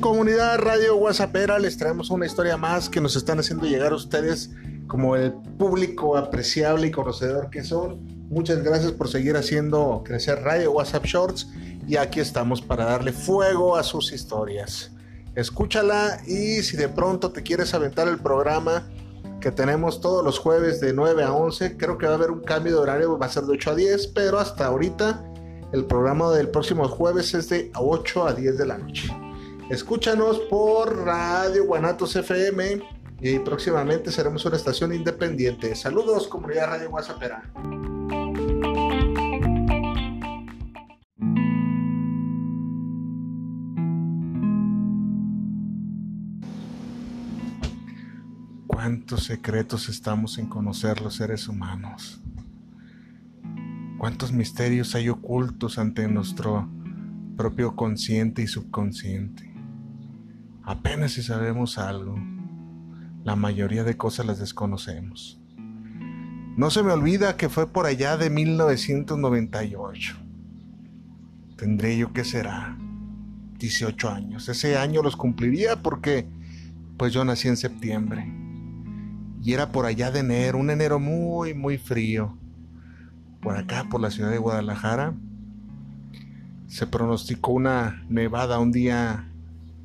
Comunidad Radio WhatsAppera, les traemos una historia más que nos están haciendo llegar a ustedes como el público apreciable y conocedor que son. Muchas gracias por seguir haciendo crecer Radio WhatsApp Shorts y aquí estamos para darle fuego a sus historias. Escúchala y si de pronto te quieres aventar el programa que tenemos todos los jueves de 9 a 11, creo que va a haber un cambio de horario, va a ser de 8 a 10, pero hasta ahorita el programa del próximo jueves es de 8 a 10 de la noche. Escúchanos por Radio Guanatos FM y próximamente seremos una estación independiente. Saludos, comunidad Radio WhatsAppera. ¿Cuántos secretos estamos en conocer los seres humanos? ¿Cuántos misterios hay ocultos ante nuestro propio consciente y subconsciente? Apenas si sabemos algo, la mayoría de cosas las desconocemos. No se me olvida que fue por allá de 1998. Tendré yo que será 18 años. Ese año los cumpliría porque pues yo nací en septiembre. Y era por allá de enero, un enero muy, muy frío. Por acá, por la ciudad de Guadalajara, se pronosticó una nevada un día,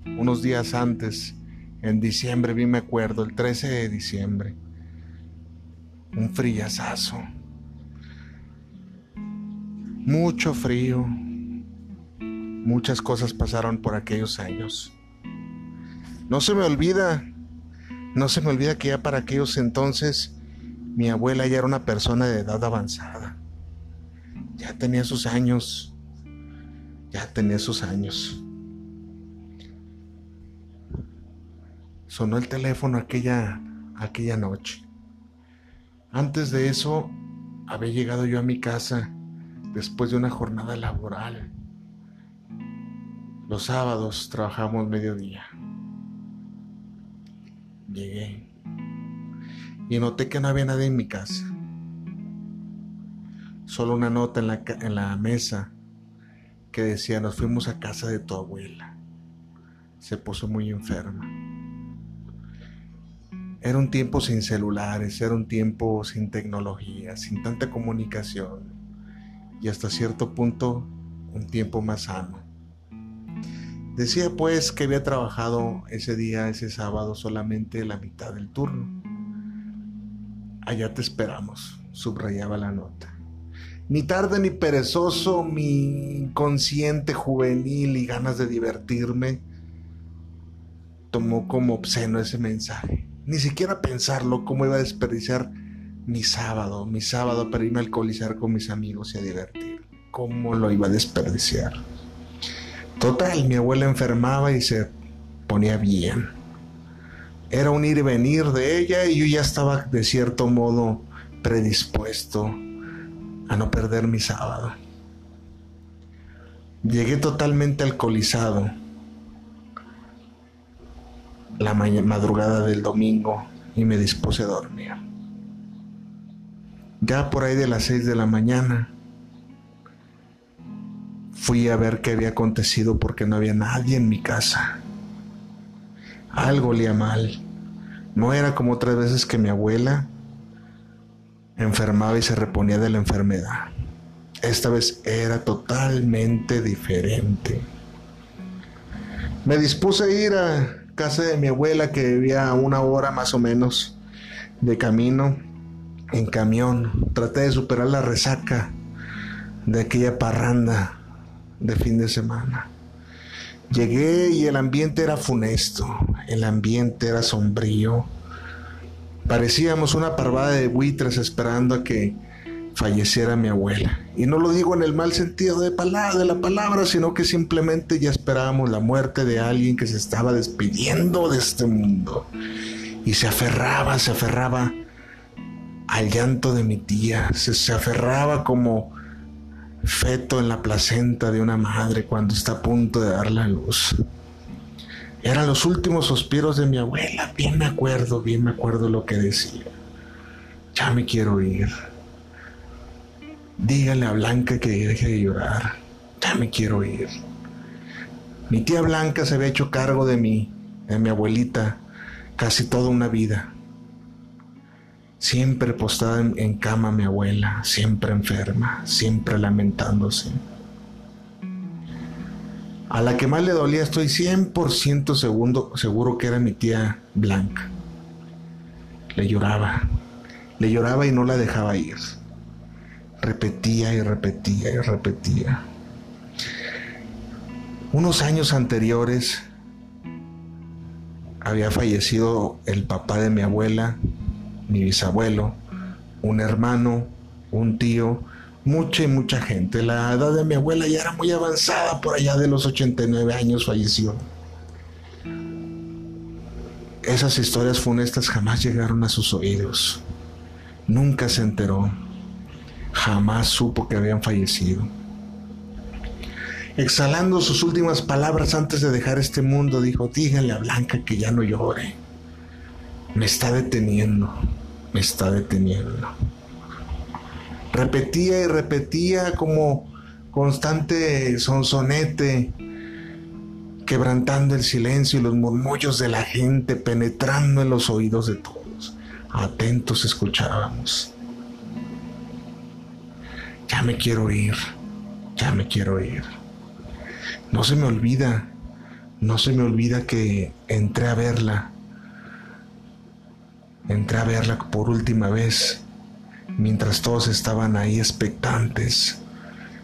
unos días antes, en diciembre, bien me acuerdo, el 13 de diciembre. Un frillazazo. Mucho frío. Muchas cosas pasaron por aquellos años. No se me olvida no se me olvida que ya para aquellos entonces mi abuela ya era una persona de edad avanzada. Ya tenía sus años. Ya tenía sus años. Sonó el teléfono aquella, aquella noche. Antes de eso, había llegado yo a mi casa después de una jornada laboral. Los sábados trabajamos mediodía. Llegué y noté que no había nadie en mi casa. Solo una nota en la, en la mesa que decía, nos fuimos a casa de tu abuela. Se puso muy enferma. Era un tiempo sin celulares, era un tiempo sin tecnología, sin tanta comunicación y hasta cierto punto un tiempo más sano. Decía pues que había trabajado ese día, ese sábado, solamente la mitad del turno. Allá te esperamos, subrayaba la nota. Ni tarde ni perezoso, mi inconsciente juvenil y ganas de divertirme tomó como obsceno ese mensaje. Ni siquiera pensarlo, cómo iba a desperdiciar mi sábado, mi sábado para irme a alcoholizar con mis amigos y a divertir. ¿Cómo lo iba a desperdiciar? Total, mi abuela enfermaba y se ponía bien. Era un ir y venir de ella y yo ya estaba de cierto modo predispuesto a no perder mi sábado. Llegué totalmente alcoholizado la madrugada del domingo y me dispuse a dormir. Ya por ahí de las seis de la mañana Fui a ver qué había acontecido porque no había nadie en mi casa. Algo olía mal. No era como otras veces que mi abuela enfermaba y se reponía de la enfermedad. Esta vez era totalmente diferente. Me dispuse a ir a casa de mi abuela que vivía una hora más o menos de camino en camión, traté de superar la resaca de aquella parranda de fin de semana. Llegué y el ambiente era funesto, el ambiente era sombrío. Parecíamos una parvada de buitres esperando a que falleciera mi abuela. Y no lo digo en el mal sentido de, de la palabra, sino que simplemente ya esperábamos la muerte de alguien que se estaba despidiendo de este mundo. Y se aferraba, se aferraba al llanto de mi tía, se, se aferraba como feto en la placenta de una madre cuando está a punto de dar la luz. Eran los últimos suspiros de mi abuela, bien me acuerdo, bien me acuerdo lo que decía. Ya me quiero ir. Dígale a Blanca que deje de llorar. Ya me quiero ir. Mi tía Blanca se había hecho cargo de mí, de mi abuelita, casi toda una vida. Siempre postada en, cama mi abuela, siempre enferma, siempre lamentándose. A la que más le dolía estoy 100% seguro, seguro que era mi tía Blanca. Le lloraba, le lloraba y no la dejaba ir. Repetía y repetía y repetía. Unos años anteriores había fallecido el papá de mi abuela, mi bisabuelo, un hermano, un tío, mucha y mucha gente. La edad de mi abuela ya era muy avanzada, por allá de los 89 años falleció. Esas historias funestas jamás llegaron a sus oídos. Nunca se enteró jamás supo que habían fallecido. Exhalando sus últimas palabras antes de dejar este mundo, dijo, díganle a Blanca que ya no llore. Me está deteniendo, me está deteniendo. Repetía y repetía como constante sonsonete, quebrantando el silencio y los murmullos de la gente, penetrando en los oídos de todos. Atentos escuchábamos. Ya me quiero ir, ya me quiero ir. No se me olvida, no se me olvida que entré a verla. Entré a verla por última vez, mientras todos estaban ahí expectantes.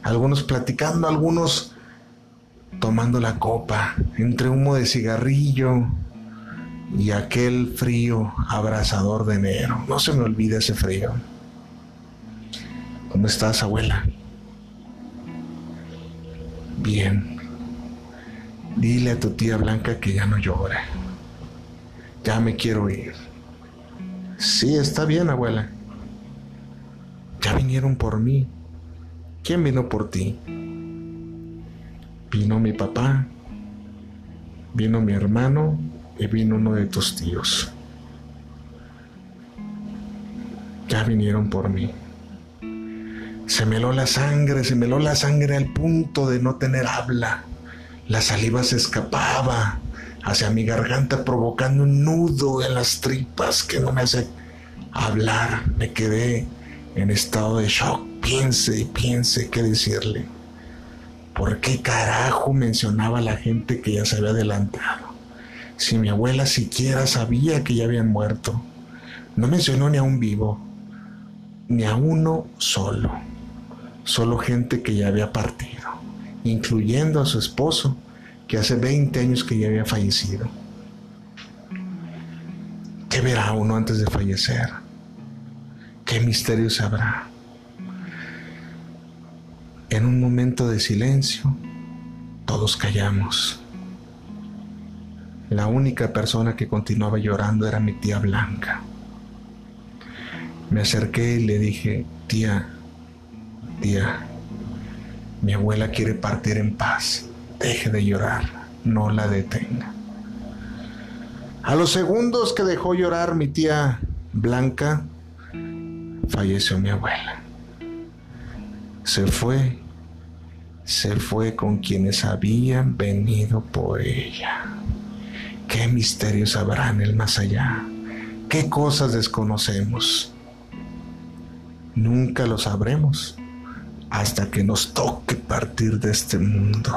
Algunos platicando, algunos tomando la copa, entre humo de cigarrillo y aquel frío abrasador de enero. No se me olvida ese frío. ¿Cómo estás, abuela? Bien. Dile a tu tía Blanca que ya no llore. Ya me quiero ir. Sí, está bien, abuela. Ya vinieron por mí. ¿Quién vino por ti? Vino mi papá, vino mi hermano y vino uno de tus tíos. Ya vinieron por mí. Se meló la sangre, se meló la sangre al punto de no tener habla. La saliva se escapaba hacia mi garganta provocando un nudo en las tripas que no me hace hablar. Me quedé en estado de shock. Piense y piense qué decirle. ¿Por qué carajo mencionaba a la gente que ya se había adelantado? Si mi abuela siquiera sabía que ya habían muerto. No mencionó ni a un vivo, ni a uno solo solo gente que ya había partido, incluyendo a su esposo, que hace 20 años que ya había fallecido. ¿Qué verá uno antes de fallecer? ¿Qué misterios habrá? En un momento de silencio, todos callamos. La única persona que continuaba llorando era mi tía Blanca. Me acerqué y le dije, tía, Tía, mi abuela quiere partir en paz. Deje de llorar, no la detenga. A los segundos que dejó llorar mi tía Blanca, falleció mi abuela. Se fue, se fue con quienes habían venido por ella. ¿Qué misterios habrá en el más allá? ¿Qué cosas desconocemos? Nunca lo sabremos hasta que nos toque partir de este mundo.